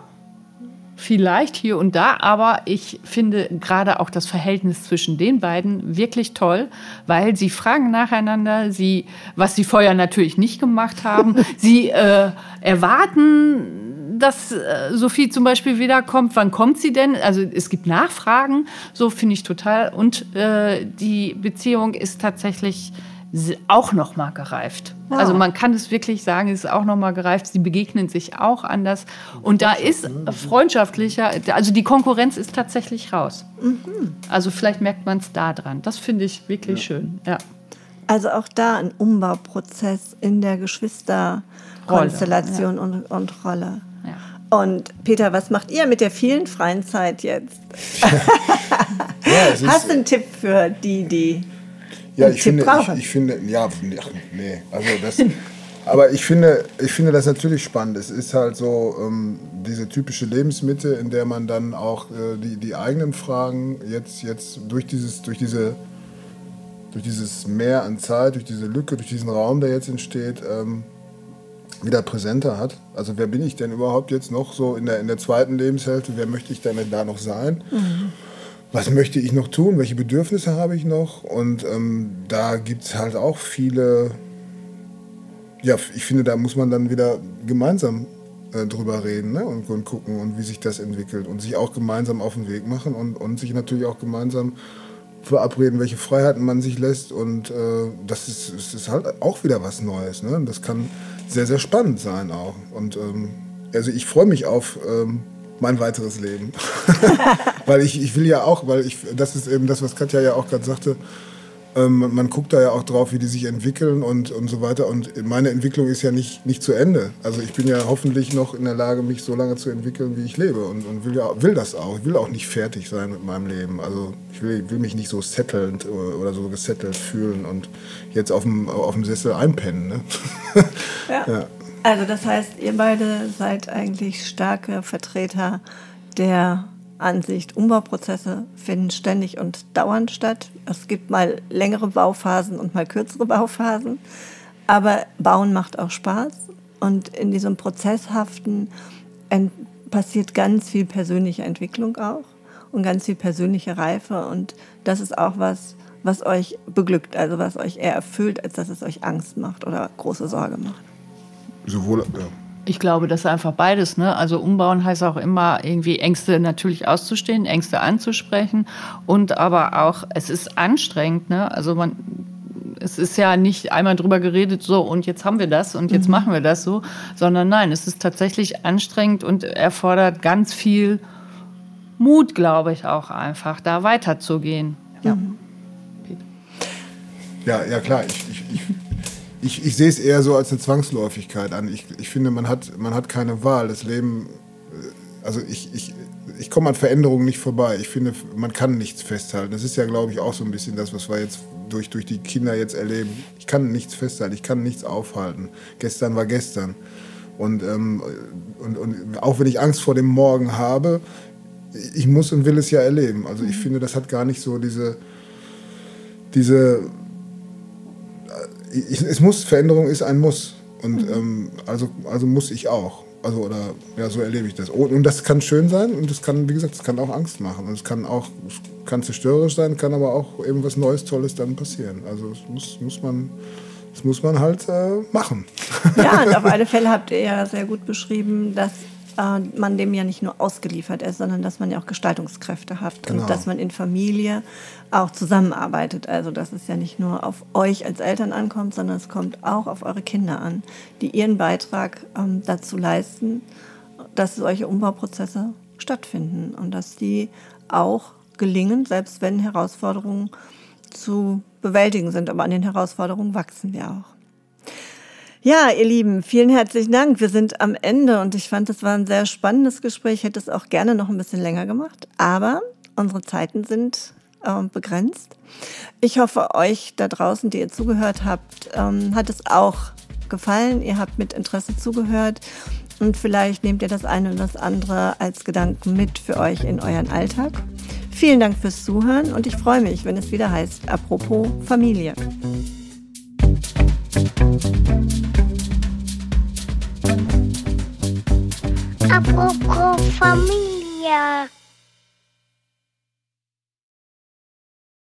vielleicht hier und da, aber ich finde gerade auch das Verhältnis zwischen den beiden wirklich toll, weil sie fragen nacheinander, sie, was sie vorher natürlich nicht gemacht haben, [laughs] sie äh, erwarten, dass äh, Sophie zum Beispiel wiederkommt. Wann kommt sie denn? Also es gibt Nachfragen, so finde ich total. Und äh, die Beziehung ist tatsächlich auch noch mal gereift. Ja. Also man kann es wirklich sagen, es ist auch noch mal gereift. Sie begegnen sich auch anders und da ist freundschaftlicher. Also die Konkurrenz ist tatsächlich raus. Mhm. Also vielleicht merkt man es da dran. Das finde ich wirklich ja. schön. Ja. Also auch da ein Umbauprozess in der Geschwisterkonstellation ja. und, und Rolle. Und Peter, was macht ihr mit der vielen freien Zeit jetzt? [laughs] [laughs] Hast du einen Tipp für die, die ja, ich finde, ich, ich, finde, ja, nee, also das, aber ich finde, ich finde das natürlich spannend. Es ist halt so ähm, diese typische Lebensmitte, in der man dann auch äh, die, die eigenen Fragen jetzt, jetzt durch dieses, durch diese, durch dieses Mehr an Zeit, durch diese Lücke, durch diesen Raum, der jetzt entsteht, ähm, wieder präsenter hat. Also wer bin ich denn überhaupt jetzt noch so in der, in der zweiten Lebenshälfte? Wer möchte ich denn da noch sein? Mhm was möchte ich noch tun, welche Bedürfnisse habe ich noch. Und ähm, da gibt es halt auch viele, ja, ich finde, da muss man dann wieder gemeinsam äh, drüber reden ne? und, und, gucken und wie sich das entwickelt und sich auch gemeinsam auf den Weg machen und, und sich natürlich auch gemeinsam verabreden, welche Freiheiten man sich lässt. Und äh, das, ist, das ist halt auch wieder was Neues. Ne? Das kann sehr, sehr spannend sein auch. Und ähm, also ich freue mich auf... Ähm, mein weiteres Leben. [laughs] weil ich, ich will ja auch, weil ich, das ist eben das, was Katja ja auch gerade sagte, ähm, man guckt da ja auch drauf, wie die sich entwickeln und, und so weiter. Und meine Entwicklung ist ja nicht, nicht zu Ende. Also ich bin ja hoffentlich noch in der Lage, mich so lange zu entwickeln, wie ich lebe. Und, und will, ja, will das auch. Ich will auch nicht fertig sein mit meinem Leben. Also ich will, will mich nicht so settlend oder so gesettelt fühlen und jetzt auf dem, auf dem Sessel einpennen. Ne? [laughs] ja. ja. Also das heißt, ihr beide seid eigentlich starke Vertreter der Ansicht, Umbauprozesse finden ständig und dauernd statt. Es gibt mal längere Bauphasen und mal kürzere Bauphasen. Aber Bauen macht auch Spaß. Und in diesem Prozesshaften passiert ganz viel persönliche Entwicklung auch und ganz viel persönliche Reife. Und das ist auch was, was euch beglückt, also was euch eher erfüllt, als dass es euch Angst macht oder große Sorge macht. Sowohl, ja. Ich glaube, das ist einfach beides. Ne? Also umbauen heißt auch immer irgendwie Ängste natürlich auszustehen, Ängste anzusprechen und aber auch, es ist anstrengend. Ne? Also man es ist ja nicht einmal drüber geredet, so und jetzt haben wir das und jetzt mhm. machen wir das so, sondern nein, es ist tatsächlich anstrengend und erfordert ganz viel Mut, glaube ich, auch einfach, da weiterzugehen. Ja. Mhm. Ja, ja klar. Ich, ich, ich, ich, ich sehe es eher so als eine Zwangsläufigkeit an. Ich, ich finde, man hat, man hat keine Wahl. Das Leben, äh, also ich, ich, ich komme an Veränderungen nicht vorbei. Ich finde, man kann nichts festhalten. Das ist ja, glaube ich, auch so ein bisschen das, was wir jetzt durch, durch die Kinder jetzt erleben. Ich kann nichts festhalten, ich kann nichts aufhalten. Gestern war gestern. Und, ähm, und, und auch wenn ich Angst vor dem Morgen habe, ich muss und will es ja erleben. Also ich finde, das hat gar nicht so diese, diese ich, es muss, Veränderung ist ein Muss. Und mhm. ähm, also, also muss ich auch. Also, oder ja, so erlebe ich das. Und, das kann schön sein und das kann, wie gesagt, das kann auch Angst machen. Und es kann auch, kann zerstörerisch sein, kann aber auch eben was Neues, Tolles dann passieren. Also es muss, muss man. Das muss man halt äh, machen. Ja, und [laughs] auf alle Fälle habt ihr ja sehr gut beschrieben, dass äh, man dem ja nicht nur ausgeliefert ist, sondern dass man ja auch Gestaltungskräfte hat genau. und dass man in Familie auch zusammenarbeitet. Also dass es ja nicht nur auf euch als Eltern ankommt, sondern es kommt auch auf eure Kinder an, die ihren Beitrag ähm, dazu leisten, dass solche Umbauprozesse stattfinden und dass die auch gelingen, selbst wenn Herausforderungen zu bewältigen sind. Aber an den Herausforderungen wachsen wir auch. Ja, ihr Lieben, vielen herzlichen Dank. Wir sind am Ende und ich fand, es war ein sehr spannendes Gespräch. Ich hätte es auch gerne noch ein bisschen länger gemacht, aber unsere Zeiten sind äh, begrenzt. Ich hoffe, euch da draußen, die ihr zugehört habt, ähm, hat es auch gefallen. Ihr habt mit Interesse zugehört und vielleicht nehmt ihr das eine oder das andere als Gedanken mit für euch in euren Alltag. Vielen Dank fürs Zuhören und ich freue mich, wenn es wieder heißt, apropos Familie. Apropos Familie.